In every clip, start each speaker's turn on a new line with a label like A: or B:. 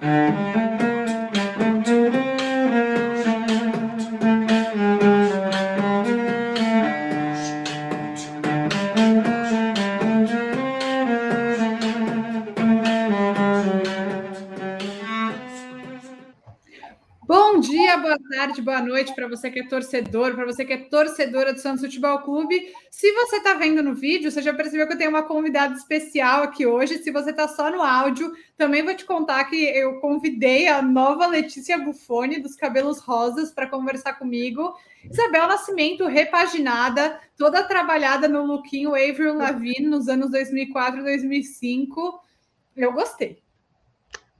A: Música tarde, boa noite para você que é torcedor, para você que é torcedora do Santos Futebol Clube. Se você está vendo no vídeo, você já percebeu que eu tenho uma convidada especial aqui hoje. Se você está só no áudio, também vou te contar que eu convidei a nova Letícia Buffoni, dos cabelos rosas, para conversar comigo. Isabel Nascimento, repaginada, toda trabalhada no lookinho Avril Lavigne nos anos 2004 e 2005. Eu gostei.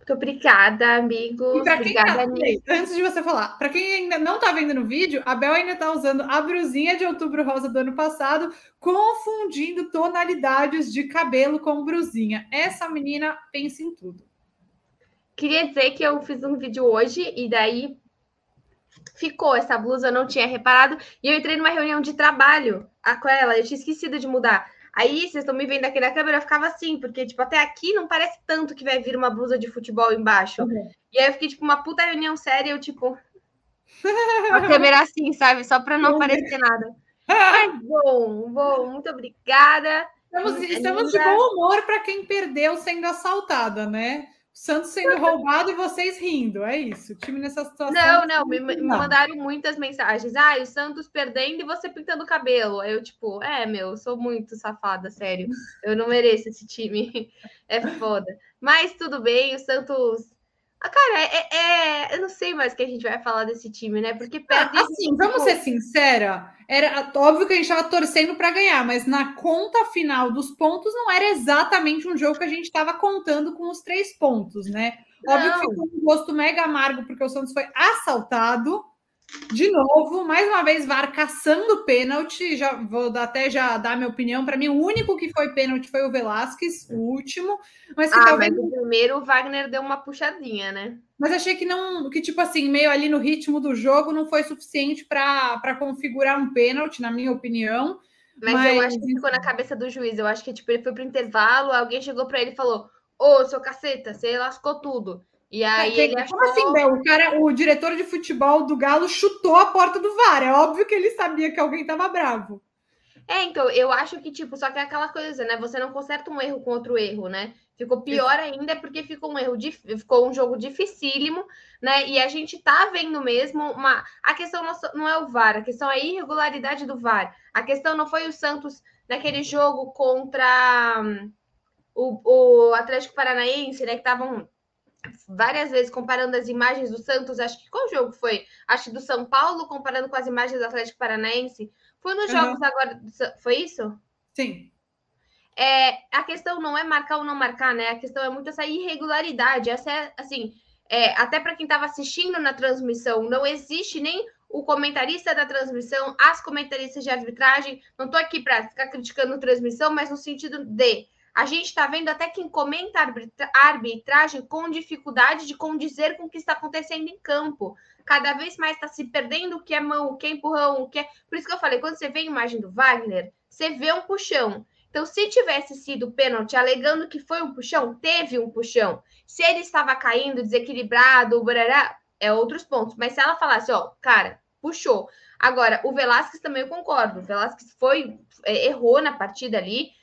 B: Muito obrigada, amigos. Obrigada,
A: tá, antes de você falar, para quem ainda não está vendo no vídeo, a Bel ainda está usando a brusinha de outubro rosa do ano passado, confundindo tonalidades de cabelo com brusinha. Essa menina pensa em tudo.
B: Queria dizer que eu fiz um vídeo hoje e daí ficou essa blusa, eu não tinha reparado, e eu entrei numa reunião de trabalho com ela, eu tinha esquecido de mudar. Aí, vocês estão me vendo aqui na câmera, eu ficava assim, porque, tipo, até aqui não parece tanto que vai vir uma blusa de futebol embaixo. Uhum. E aí eu fiquei, tipo, uma puta reunião séria, eu, tipo... a câmera assim, sabe? Só para não aparecer nada. Mas bom, bom, muito obrigada.
A: Estamos, estamos de bom humor para quem perdeu sendo assaltada, né? Santos sendo roubado e vocês rindo, é isso. O time nessa situação.
B: Não, não, me, me mandaram muitas mensagens. Ah, o Santos perdendo e você pintando o cabelo. Eu, tipo, é, meu, eu sou muito safada, sério. Eu não mereço esse time. É foda. Mas tudo bem, o Santos ah, cara, é, é, eu não sei mais o que a gente vai falar desse time, né? Porque perde.
A: Ah, assim, vamos ser sincera, era óbvio que a gente estava torcendo para ganhar, mas na conta final dos pontos não era exatamente um jogo que a gente estava contando com os três pontos, né? Óbvio não. que ficou um gosto mega amargo porque o Santos foi assaltado. De novo, mais uma vez, VAR caçando pênalti. Já vou até já dar minha opinião. Para mim, o único que foi pênalti foi o Velasquez, o último.
B: Mas, ah, talvez... mas o primeiro o Wagner deu uma puxadinha, né?
A: Mas achei que não, que tipo assim, meio ali no ritmo do jogo, não foi suficiente para configurar um pênalti, na minha opinião.
B: Mas, mas, eu acho que ficou na cabeça do juiz. Eu acho que tipo, ele foi para o intervalo, alguém chegou para ele e falou: Ô, seu caceta, você lascou tudo. E aí ele
A: Como assim, Bel? O cara, o diretor de futebol do Galo chutou a porta do VAR. É óbvio que ele sabia que alguém estava bravo.
B: É, então, eu acho que, tipo, só que é aquela coisa, né? Você não conserta um erro com outro erro, né? Ficou pior ainda porque ficou um erro, ficou um jogo dificílimo, né? E a gente tá vendo mesmo uma. A questão não é o VAR, a questão é a irregularidade do VAR. A questão não foi o Santos naquele jogo contra hum, o, o Atlético Paranaense, né? Que estavam várias vezes comparando as imagens do Santos, acho que qual jogo foi? Acho do São Paulo comparando com as imagens do Atlético Paranaense. Foi nos uhum. jogos agora, foi isso?
A: Sim.
B: É, a questão não é marcar ou não marcar, né? A questão é muito essa irregularidade. Essa é assim, é, até para quem estava assistindo na transmissão, não existe nem o comentarista da transmissão, as comentaristas de arbitragem. Não estou aqui para ficar criticando transmissão, mas no sentido de a gente está vendo até quem comenta a arbitragem com dificuldade de condizer com o que está acontecendo em campo. Cada vez mais está se perdendo o que é mão, o que é empurrão, o que é. Por isso que eu falei, quando você vê a imagem do Wagner, você vê um puxão. Então, se tivesse sido pênalti, alegando que foi um puxão, teve um puxão. Se ele estava caindo, desequilibrado, barará, é outros pontos. Mas se ela falasse, ó, cara, puxou. Agora, o Velasquez também eu concordo. O Velasquez foi, é, errou na partida ali.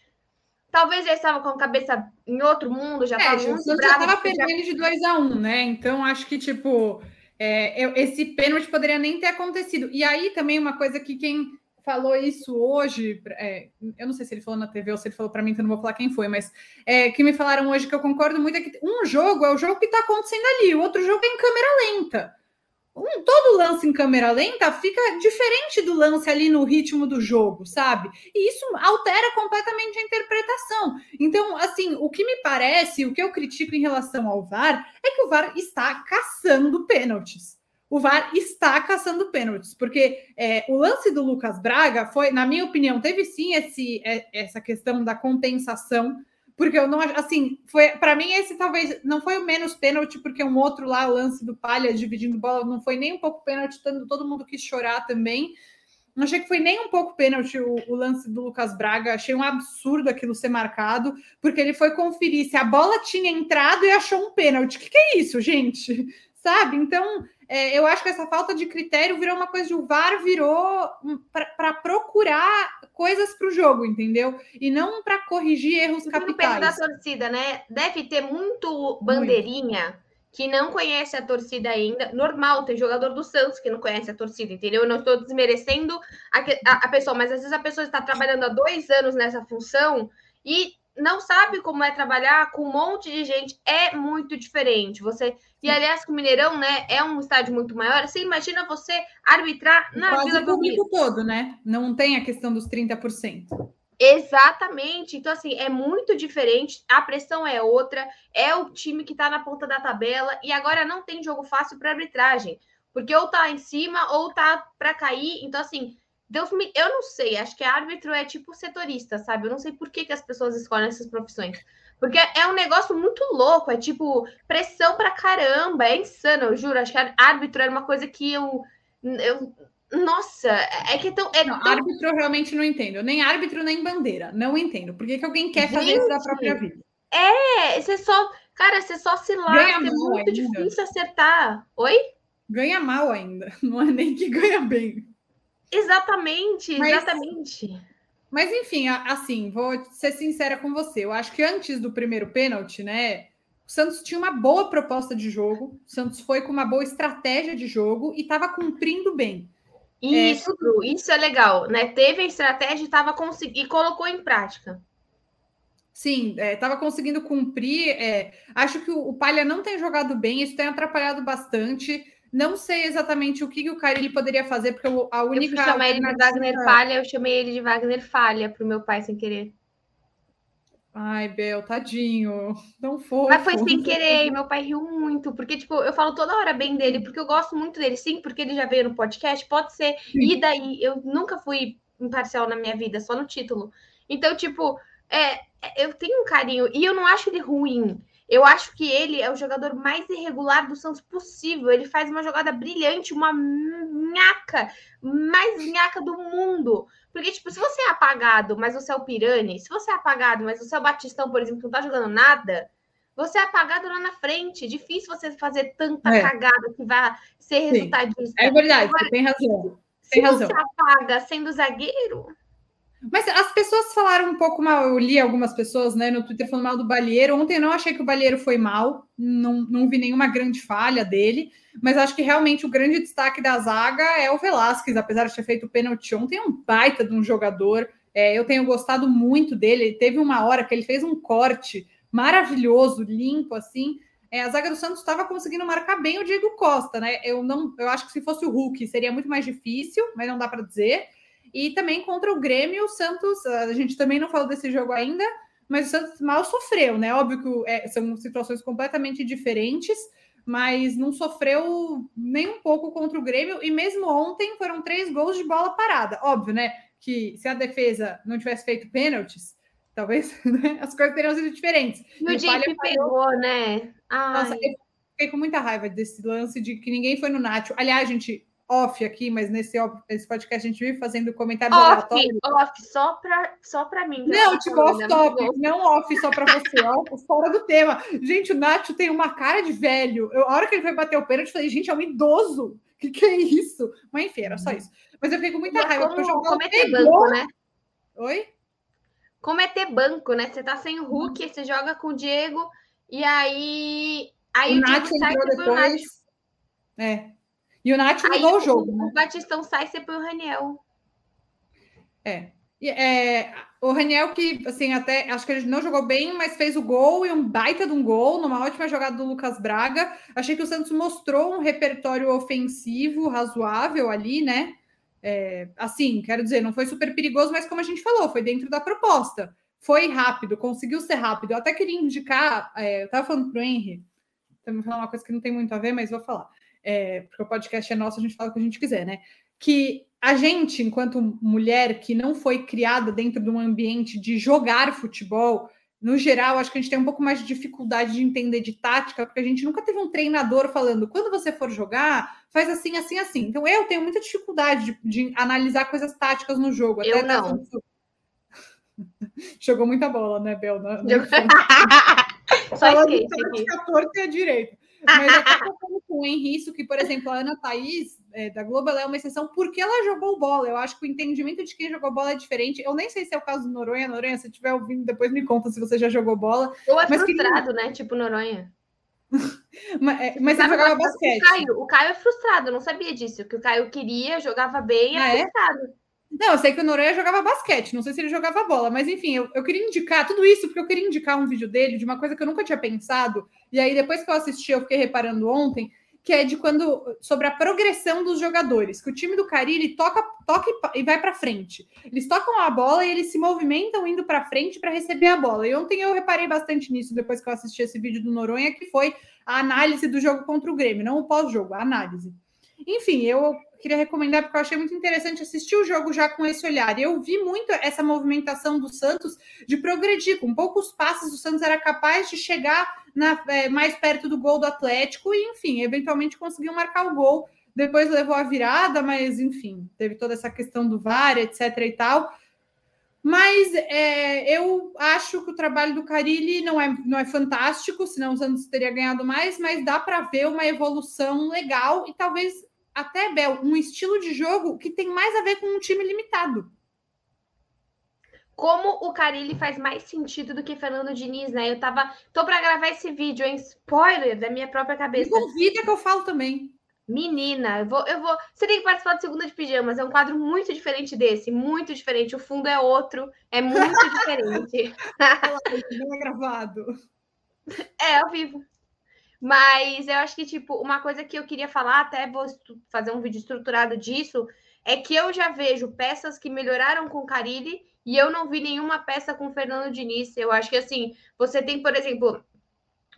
B: Talvez já estava com a cabeça em outro mundo, já estava é, muito bravo. Já
A: estava perdendo já... de 2 a 1 um, né? Então, acho que, tipo, é, esse pênalti poderia nem ter acontecido. E aí também uma coisa que quem falou isso hoje, é, eu não sei se ele falou na TV ou se ele falou para mim, então não vou falar quem foi, mas é, que me falaram hoje que eu concordo muito é que um jogo é o jogo que está acontecendo ali, o outro jogo é em câmera lenta um, todo lance em câmera lenta fica diferente do lance ali no ritmo do jogo, sabe? E isso altera completamente a interpretação. Então, assim, o que me parece, o que eu critico em relação ao VAR, é que o VAR está caçando pênaltis. O VAR está caçando pênaltis, porque é, o lance do Lucas Braga foi, na minha opinião, teve sim esse, é, essa questão da compensação porque eu não assim, foi para mim esse talvez não foi o menos pênalti, porque um outro lá, lance do Palha dividindo bola, não foi nem um pouco pênalti, todo mundo quis chorar também. Não achei que foi nem um pouco pênalti o, o, lance do Lucas Braga. Achei um absurdo aquilo ser marcado, porque ele foi conferir se a bola tinha entrado e achou um pênalti. Que, que é isso, gente? Sabe? Então, é, eu acho que essa falta de critério virou uma coisa de o VAR virou para procurar coisas para o jogo, entendeu? E não para corrigir erros capitais.
B: da torcida, né? Deve ter muito bandeirinha. Muito que não conhece a torcida ainda. Normal, tem jogador do Santos que não conhece a torcida, entendeu? Eu não estou desmerecendo a, a, a, pessoa, mas às vezes a pessoa está trabalhando há dois anos nessa função e não sabe como é trabalhar com um monte de gente. É muito diferente. Você e aliás, com o Mineirão, né, é um estádio muito maior. Você imagina você arbitrar na
A: Quase Vila Belmiro. todo, né? Não tem a questão dos 30%.
B: Exatamente. Então, assim, é muito diferente. A pressão é outra. É o time que tá na ponta da tabela. E agora não tem jogo fácil para arbitragem. Porque ou tá em cima ou tá para cair. Então, assim, Deus me. Eu não sei. Acho que árbitro é tipo setorista, sabe? Eu não sei por que, que as pessoas escolhem essas profissões. Porque é um negócio muito louco. É tipo pressão pra caramba. É insano, eu juro. Acho que árbitro era uma coisa que eu. eu nossa, é que é tão. É
A: não,
B: tão...
A: Árbitro eu realmente não entendo. Nem árbitro, nem bandeira. Não entendo. Por que, que alguém quer Gente, fazer isso da própria vida?
B: É, você só. Cara, você só se lasca. É muito ainda. difícil acertar. Oi?
A: Ganha mal ainda. Não é nem que ganha bem.
B: Exatamente, mas, exatamente.
A: Mas enfim, assim, vou ser sincera com você. Eu acho que antes do primeiro pênalti, né? O Santos tinha uma boa proposta de jogo, o Santos foi com uma boa estratégia de jogo e estava cumprindo bem.
B: Isso, é, isso é legal, né? Teve a estratégia e, tava consegui... e colocou em prática.
A: Sim, estava é, conseguindo cumprir. É, acho que o, o Palha não tem jogado bem, isso tem atrapalhado bastante. Não sei exatamente o que, o Carilli poderia fazer, porque a única.
B: Eu chamei ele de Wagner Falha, eu chamei ele de Wagner Falha para o meu pai sem querer.
A: Ai, Bel, tadinho. Não foi.
B: Mas foi sem querer, meu pai riu muito, porque, tipo, eu falo toda hora bem dele, porque eu gosto muito dele, sim, porque ele já veio no podcast, pode ser. Sim. E daí, eu nunca fui imparcial na minha vida, só no título. Então, tipo, é, eu tenho um carinho, e eu não acho ele ruim. Eu acho que ele é o jogador mais irregular do Santos possível. Ele faz uma jogada brilhante, uma nhaca, mais nhaca do mundo. Porque, tipo, se você é apagado, mas você é o Pirani, se você é apagado, mas você é o Batistão, por exemplo, que não tá jogando nada, você é apagado lá na frente. Difícil você fazer tanta é. cagada que vai ser resultadista.
A: É verdade, Agora, você tem razão. Tem se razão.
B: você apaga sendo zagueiro,
A: mas as pessoas falaram um pouco mal, eu li algumas pessoas né, no Twitter falando mal do Balheiro. Ontem eu não achei que o Balheiro foi mal, não, não vi nenhuma grande falha dele, mas acho que realmente o grande destaque da zaga é o Velasquez, apesar de ter feito o pênalti ontem, é um baita de um jogador. É, eu tenho gostado muito dele. Ele teve uma hora que ele fez um corte maravilhoso, limpo, assim. É, a zaga do Santos estava conseguindo marcar bem o Diego Costa, né? Eu não, eu acho que se fosse o Hulk seria muito mais difícil, mas não dá para dizer. E também contra o Grêmio, o Santos, a gente também não falou desse jogo ainda, mas o Santos mal sofreu, né? Óbvio que é, são situações completamente diferentes, mas não sofreu nem um pouco contra o Grêmio. E mesmo ontem foram três gols de bola parada. Óbvio, né? Que se a defesa não tivesse feito pênaltis, talvez né, as coisas teriam sido diferentes.
B: E o Jeep pegou, né?
A: Ai. Nossa, eu fiquei com muita raiva desse lance de que ninguém foi no Nacho. Aliás, gente, off aqui, mas nesse, esse podcast a gente vive fazendo comentários
B: off, aleatórios. Off, só para só pra mim.
A: Não, tipo, off-top, não off só para você, off, fora do tema. Gente, o Nacho tem uma cara de velho. Eu, a hora que ele foi bater o pênalti, eu falei, gente, é um idoso. O que, que é isso? Mas enfim, era só isso. Mas eu fiquei com muita mas raiva.
B: Como, porque como é ter banco, né?
A: Oi?
B: Como é ter banco, né? Você tá sem o Hulk, você joga com o Diego, e aí. Aí
A: o, o Nacho entrou depois. É, e o Nath mudou o jogo. O,
B: né? o Batistão sai, você põe o Raniel.
A: É. é. O Raniel, que assim, até acho que ele não jogou bem, mas fez o gol e um baita de um gol, numa ótima jogada do Lucas Braga. Achei que o Santos mostrou um repertório ofensivo razoável ali, né? É, assim, quero dizer, não foi super perigoso, mas como a gente falou, foi dentro da proposta. Foi rápido, conseguiu ser rápido. Eu até queria indicar, é, eu estava falando para o Henry, também falar uma coisa que não tem muito a ver, mas vou falar é, porque o podcast é nosso, a gente fala o que a gente quiser, né? Que a gente, enquanto mulher que não foi criada dentro de um ambiente de jogar futebol, no geral, acho que a gente tem um pouco mais de dificuldade de entender de tática, porque a gente nunca teve um treinador falando, quando você for jogar, faz assim, assim, assim. Então, eu tenho muita dificuldade de, de analisar coisas táticas no jogo.
B: Eu não.
A: Jogou muita bola, né, Bel? Na,
B: Só skate aqui.
A: A torta e a direita. Mas o Henrique, que, por exemplo, a Ana Thaís, é, da Globo, ela é uma exceção porque ela jogou bola. Eu acho que o entendimento de quem jogou bola é diferente. Eu nem sei se é o caso do Noronha. Noronha, se estiver ouvindo, depois me conta se você já jogou bola.
B: Ou é mas frustrado, que... né? Tipo Noronha.
A: mas, é, mas ele jogava basquete.
B: O Caio, o Caio é frustrado, eu não sabia disso. Que o Caio queria, jogava bem, é ah, é frustrado.
A: Não, eu sei que o Noronha jogava basquete, não sei se ele jogava bola, mas enfim, eu, eu queria indicar tudo isso porque eu queria indicar um vídeo dele de uma coisa que eu nunca tinha pensado, e aí depois que eu assisti, eu fiquei reparando ontem, que é de quando sobre a progressão dos jogadores, que o time do Cariri toca, toca e vai para frente. Eles tocam a bola e eles se movimentam indo para frente para receber a bola. E ontem eu reparei bastante nisso depois que eu assisti esse vídeo do Noronha, que foi a análise do jogo contra o Grêmio, não o pós-jogo, a análise. Enfim, eu queria recomendar porque eu achei muito interessante assistir o jogo já com esse olhar. Eu vi muito essa movimentação do Santos de progredir. Com poucos passos, o Santos era capaz de chegar na, é, mais perto do gol do Atlético e, enfim, eventualmente conseguiu marcar o gol. Depois levou a virada, mas, enfim, teve toda essa questão do VAR, etc. e tal. Mas é, eu acho que o trabalho do Carilli não é, não é fantástico, senão o Santos teria ganhado mais, mas dá para ver uma evolução legal e talvez até, Bel, um estilo de jogo que tem mais a ver com um time limitado.
B: Como o Carilli faz mais sentido do que Fernando Diniz, né? Eu tava. Tô para gravar esse vídeo, hein? Spoiler da minha própria cabeça. Me
A: convida que eu falo também.
B: Menina, eu vou, eu vou. Você tem que participar do Segunda de Pijamas. É um quadro muito diferente desse, muito diferente. O fundo é outro, é muito diferente.
A: Não é gravado.
B: É, ao vivo. Mas eu acho que, tipo, uma coisa que eu queria falar, até vou fazer um vídeo estruturado disso, é que eu já vejo peças que melhoraram com Carilli e eu não vi nenhuma peça com Fernando Diniz. Eu acho que, assim, você tem, por exemplo,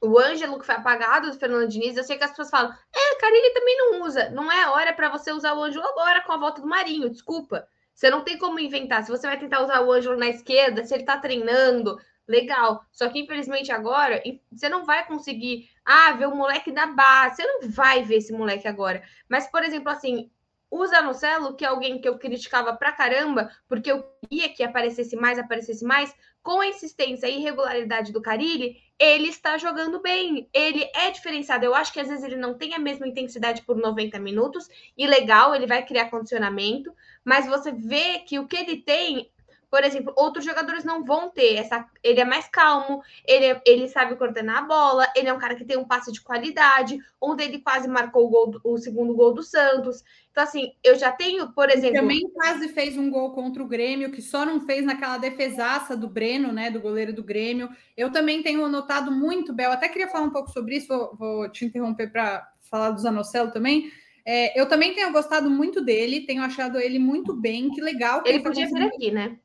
B: o Ângelo, que foi apagado do Fernando Diniz. Eu sei que as pessoas falam, Carilli também não usa. Não é hora para você usar o Ângelo agora com a volta do Marinho, desculpa. Você não tem como inventar. Se você vai tentar usar o Ângelo na esquerda, se ele tá treinando, legal. Só que, infelizmente, agora, você não vai conseguir, ah, ver o moleque da base. Você não vai ver esse moleque agora. Mas, por exemplo, assim, o Zanocelo, que é alguém que eu criticava pra caramba, porque eu queria que aparecesse mais, aparecesse mais, com a insistência e irregularidade do Carilli, ele está jogando bem. Ele é diferenciado. Eu acho que às vezes ele não tem a mesma intensidade por 90 minutos, e legal, ele vai criar condicionamento, mas você vê que o que ele tem por exemplo, outros jogadores não vão ter essa. Ele é mais calmo, ele, é, ele sabe coordenar a bola, ele é um cara que tem um passe de qualidade, onde ele quase marcou o, gol, o segundo gol do Santos. Então, assim, eu já tenho, por exemplo.
A: Também quase fez um gol contra o Grêmio, que só não fez naquela defesaça do Breno, né? Do goleiro do Grêmio. Eu também tenho notado muito, Bel. Até queria falar um pouco sobre isso, vou, vou te interromper para falar do Zanocelo também. É, eu também tenho gostado muito dele, tenho achado ele muito bem, que legal. Que
B: ele, ele podia vir aqui, né?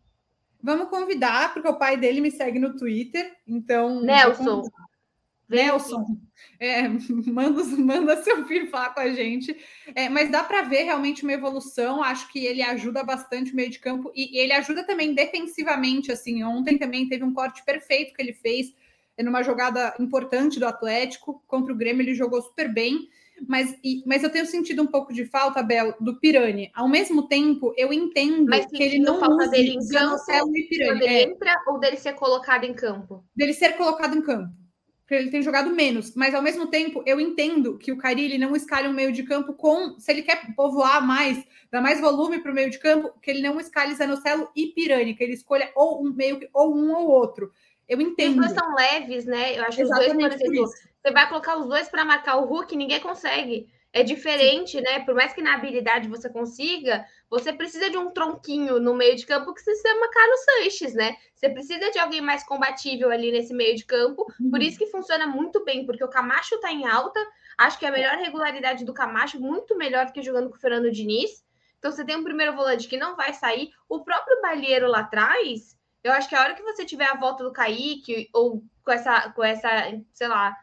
A: Vamos convidar, porque o pai dele me segue no Twitter. Então.
B: Nelson.
A: Nelson, é, manda, manda seu filho falar com a gente. É, mas dá para ver realmente uma evolução. Acho que ele ajuda bastante o meio de campo e, e, ele ajuda também defensivamente. Assim, ontem também teve um corte perfeito que ele fez numa jogada importante do Atlético contra o Grêmio. Ele jogou super bem mas, e, mas eu tenho sentido um pouco de falta, Bel, do Pirani. Ao mesmo tempo, eu entendo mas que ele não
B: falta dele em campo, e Pirani. Quando ele é. entra ou dele ser colocado em campo?
A: Dele ser colocado em campo. Porque ele tem jogado menos, mas ao mesmo tempo eu entendo que o Carilli não escalhe um meio de campo com, se ele quer povoar mais, dar mais volume para o meio de campo, que ele não escale Zanocelo e Pirani, que ele escolha ou um meio ou um ou outro. Eu entendo.
B: Os dois são leves, né? Eu acho que os dois, por exemplo, você vai colocar os dois para marcar o Hulk, ninguém consegue. É diferente, Sim. né? Por mais que na habilidade você consiga, você precisa de um tronquinho no meio de campo que se chama Carlos Sanches, né? Você precisa de alguém mais combatível ali nesse meio de campo. Uhum. Por isso que funciona muito bem, porque o Camacho tá em alta. Acho que a melhor regularidade do Camacho, muito melhor do que jogando com o Fernando Diniz. Então você tem um primeiro volante que não vai sair. O próprio Balheiro lá atrás, eu acho que a hora que você tiver a volta do Kaique, ou com essa, com essa, sei lá,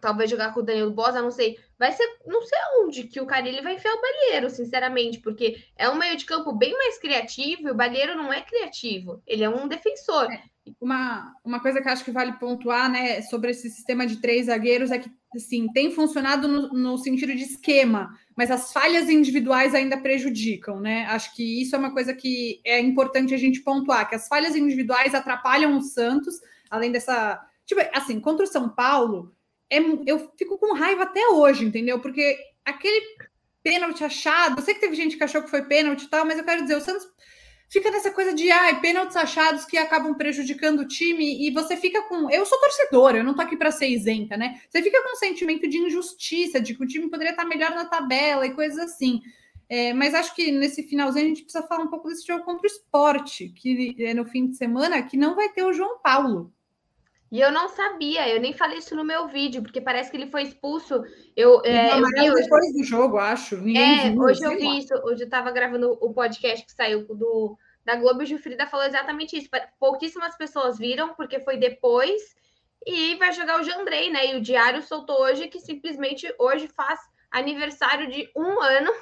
B: talvez jogar com o Danilo Bosa, não sei. Vai ser, não sei onde que o Carilli vai enfiar o Balheiro, sinceramente, porque é um meio de campo bem mais criativo e o Balheiro não é criativo, ele é um defensor. É,
A: uma, uma coisa que acho que vale pontuar, né, sobre esse sistema de três zagueiros é que, assim, tem funcionado no, no sentido de esquema, mas as falhas individuais ainda prejudicam, né? Acho que isso é uma coisa que é importante a gente pontuar, que as falhas individuais atrapalham o Santos, além dessa... Tipo, assim, contra o São Paulo, é, eu fico com raiva até hoje, entendeu? Porque aquele pênalti achado, eu sei que teve gente que achou que foi pênalti e tal, mas eu quero dizer, o Santos fica nessa coisa de ai, pênaltis achados que acabam prejudicando o time e você fica com. Eu sou torcedora, eu não tô aqui para ser isenta, né? Você fica com um sentimento de injustiça, de que o time poderia estar melhor na tabela e coisas assim. É, mas acho que nesse finalzinho a gente precisa falar um pouco desse jogo contra o esporte, que é no fim de semana, que não vai ter o João Paulo.
B: E eu não sabia, eu nem falei isso no meu vídeo, porque parece que ele foi expulso. Eu,
A: é, eu vi depois do jogo, acho.
B: Ninguém é, viu, hoje eu vi lá. isso. Hoje eu estava gravando o podcast que saiu do, da Globo e o Gilfrida falou exatamente isso. Pouquíssimas pessoas viram, porque foi depois. E vai jogar o Jandrei, né? E o Diário soltou hoje que simplesmente hoje faz aniversário de um ano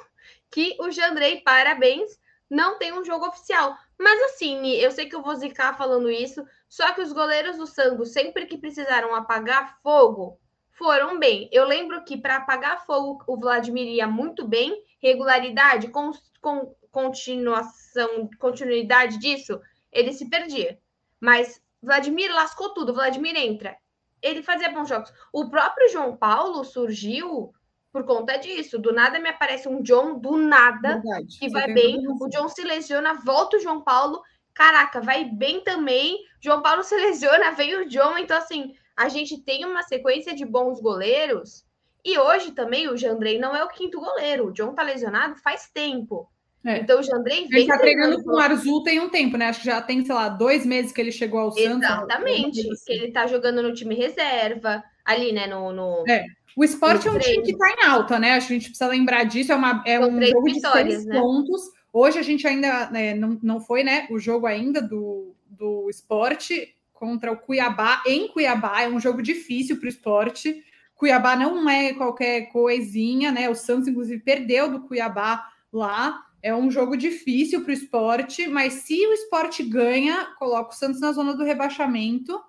B: que o Jandrei, parabéns, não tem um jogo oficial. Mas assim, eu sei que eu vou zicar falando isso, só que os goleiros do Santos, sempre que precisaram apagar fogo, foram bem. Eu lembro que para apagar fogo, o Vladimir ia muito bem, regularidade, com, com continuação, continuidade disso, ele se perdia. Mas Vladimir lascou tudo, Vladimir entra. Ele fazia bons jogos. O próprio João Paulo surgiu por conta disso. Do nada me aparece um John, do nada, Verdade, que vai bem. O John se lesiona, volta o João Paulo. Caraca, vai bem também. João Paulo se lesiona, vem o John. Então, assim, a gente tem uma sequência de bons goleiros. E hoje também o Jandrei não é o quinto goleiro. O John tá lesionado faz tempo.
A: É. Então o Jandrei vem. Ele tá treinando com o Arzul tem um tempo, né? Acho que já tem, sei lá, dois meses que ele chegou ao
B: Santos. Exatamente. Assim. Que ele tá jogando no time reserva, ali, né? No, no...
A: É. O esporte é um time que está em alta, né? Acho que a gente precisa lembrar disso. É, uma, é um jogo de seis né? pontos. Hoje a gente ainda né, não, não foi, né? O jogo ainda do, do esporte contra o Cuiabá em Cuiabá. É um jogo difícil para o esporte. Cuiabá não é qualquer coisinha, né? O Santos, inclusive, perdeu do Cuiabá lá. É um jogo difícil para o esporte, mas se o esporte ganha, coloca o Santos na zona do rebaixamento.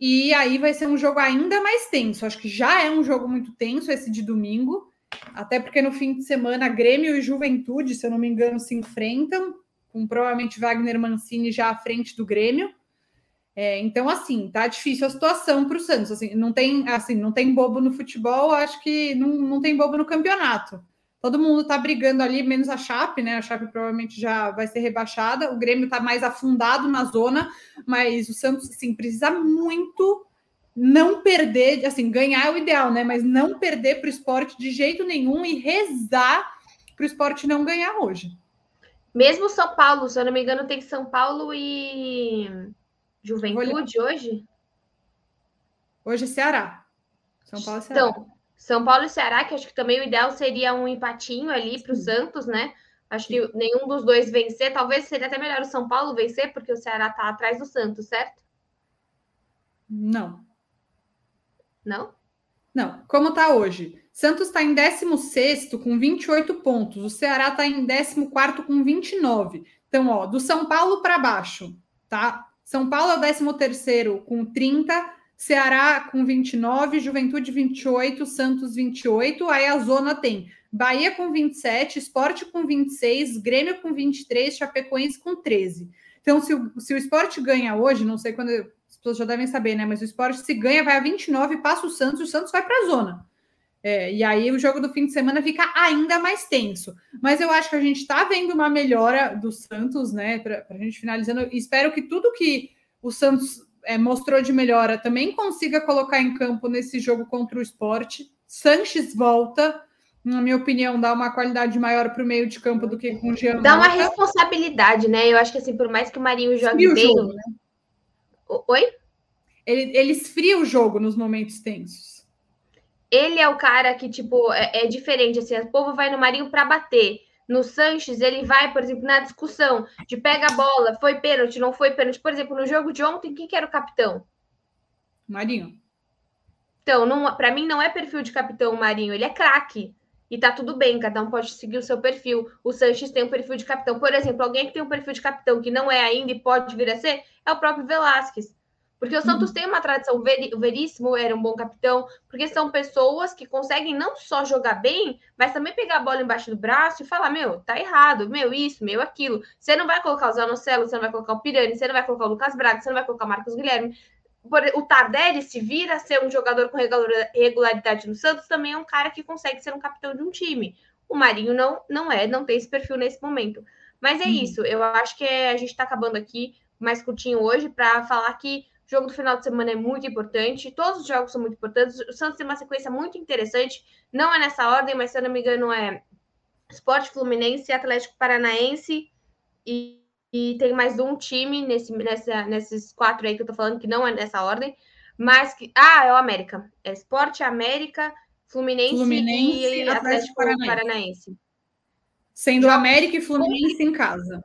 A: E aí vai ser um jogo ainda mais tenso. Acho que já é um jogo muito tenso esse de domingo, até porque no fim de semana Grêmio e Juventude, se eu não me engano, se enfrentam, com provavelmente Wagner Mancini já à frente do Grêmio. É, então, assim, tá difícil a situação para o Santos. Assim, não tem, assim, não tem bobo no futebol, acho que não, não tem bobo no campeonato. Todo mundo tá brigando ali, menos a Chape, né? A Chape provavelmente já vai ser rebaixada. O Grêmio tá mais afundado na zona, mas o Santos, assim, precisa muito não perder, assim, ganhar é o ideal, né? Mas não perder para o esporte de jeito nenhum e rezar para o esporte não ganhar hoje.
B: Mesmo São Paulo, se eu não me engano, tem São Paulo e Juventude hoje?
A: Hoje é Ceará. São Paulo e Ceará.
B: Então, são Paulo e Ceará, que acho que também o ideal seria um empatinho ali para o Santos, né? Acho Sim. que nenhum dos dois vencer. Talvez seria até melhor o São Paulo vencer, porque o Ceará está atrás do Santos, certo?
A: Não.
B: Não?
A: Não. Como está hoje? Santos está em 16 com 28 pontos. O Ceará está em 14 com 29. Então, ó, do São Paulo para baixo, tá? São Paulo é o 13 com 30. Ceará com 29, Juventude 28, Santos 28. Aí a zona tem Bahia com 27, Esporte com 26, Grêmio com 23, Chapecoense com 13. Então, se o, se o esporte ganha hoje, não sei quando as pessoas já devem saber, né? Mas o esporte se ganha, vai a 29, passa o Santos, o Santos vai para a zona. É, e aí o jogo do fim de semana fica ainda mais tenso. Mas eu acho que a gente está vendo uma melhora do Santos, né? Para a gente finalizando, espero que tudo que o Santos é, mostrou de melhora também consiga colocar em campo nesse jogo contra o esporte. Sanches volta, na minha opinião, dá uma qualidade maior para o meio de campo do que com o Jean.
B: Dá uma responsabilidade, né? Eu acho que assim, por mais que o Marinho jogue bem. Jogo, né? Oi?
A: Ele, ele esfria o jogo nos momentos tensos.
B: Ele é o cara que, tipo, é, é diferente. Assim, o povo vai no Marinho para bater no Sanches, ele vai, por exemplo, na discussão de pega a bola, foi pênalti, não foi pênalti. Por exemplo, no jogo de ontem, quem que era o capitão?
A: Marinho.
B: Então, para mim, não é perfil de capitão Marinho, ele é craque. E tá tudo bem, cada um pode seguir o seu perfil. O Sanches tem um perfil de capitão. Por exemplo, alguém que tem um perfil de capitão que não é ainda e pode vir a ser, é o próprio Velasquez. Porque o Santos uhum. tem uma tradição, o Veríssimo era um bom capitão, porque são pessoas que conseguem não só jogar bem, mas também pegar a bola embaixo do braço e falar: meu, tá errado, meu, isso, meu, aquilo. Você não vai colocar o Zanocelo, você não vai colocar o Pirani, você não vai colocar o Lucas Braga, você não vai colocar o Marcos Guilherme. O Tardelli, se vir a ser um jogador com regularidade no Santos, também é um cara que consegue ser um capitão de um time. O Marinho não, não é, não tem esse perfil nesse momento. Mas é uhum. isso, eu acho que a gente está acabando aqui mais curtinho hoje para falar que o jogo do final de semana é muito importante, todos os jogos são muito importantes. O Santos tem uma sequência muito interessante, não é nessa ordem, mas se eu não me engano é Esporte Fluminense, Atlético Paranaense e, e tem mais um time nesse, nessa, nesses quatro aí que eu tô falando, que não é nessa ordem, mas que. Ah, é o América. É Esporte América, Fluminense, Fluminense e Atlético, Atlético Paranaense. Paranaense.
A: Sendo Jogos América e Fluminense em casa.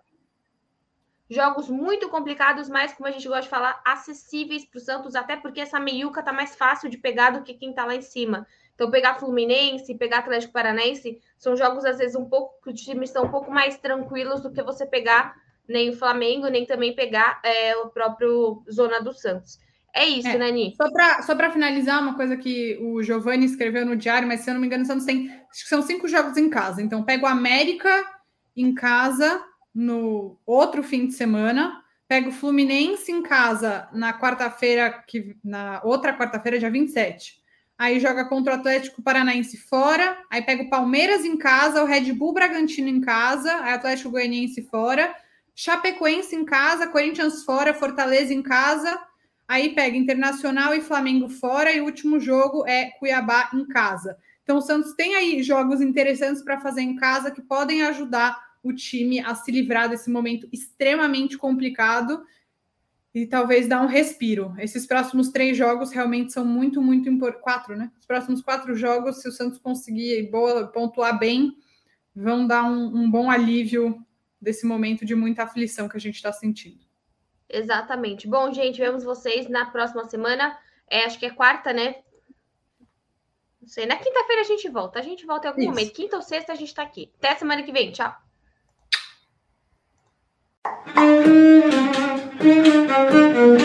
B: Jogos muito complicados, mas, como a gente gosta de falar, acessíveis para o Santos, até porque essa meiuca tá mais fácil de pegar do que quem tá lá em cima. Então, pegar Fluminense, pegar Atlético Paranaense, são jogos, às vezes, um pouco que os times estão um pouco mais tranquilos do que você pegar nem o Flamengo, nem também pegar é, o próprio Zona do Santos. É isso, é, Nani.
A: Só para finalizar, uma coisa que o Giovanni escreveu no diário, mas se eu não me engano, o Santos tem. Acho que são cinco jogos em casa. Então, pega o América em casa, no outro fim de semana. Pega o Fluminense em casa na quarta-feira, que na outra quarta-feira, dia 27. Aí joga contra o Atlético Paranaense fora. Aí pega o Palmeiras em casa, o Red Bull Bragantino em casa, aí Atlético Goianiense fora, Chapecoense em casa, Corinthians fora, Fortaleza em casa. Aí pega Internacional e Flamengo fora, e o último jogo é Cuiabá em casa. Então o Santos tem aí jogos interessantes para fazer em casa que podem ajudar o time a se livrar desse momento extremamente complicado e talvez dar um respiro. Esses próximos três jogos realmente são muito, muito importantes. Quatro, né? Os próximos quatro jogos, se o Santos conseguir boa, pontuar bem, vão dar um, um bom alívio desse momento de muita aflição que a gente está sentindo.
B: Exatamente. Bom, gente, vemos vocês na próxima semana. É, acho que é quarta, né? Não sei. Na quinta-feira a gente volta. A gente volta em algum Isso. momento. Quinta ou sexta a gente está aqui. Até semana que vem. Tchau.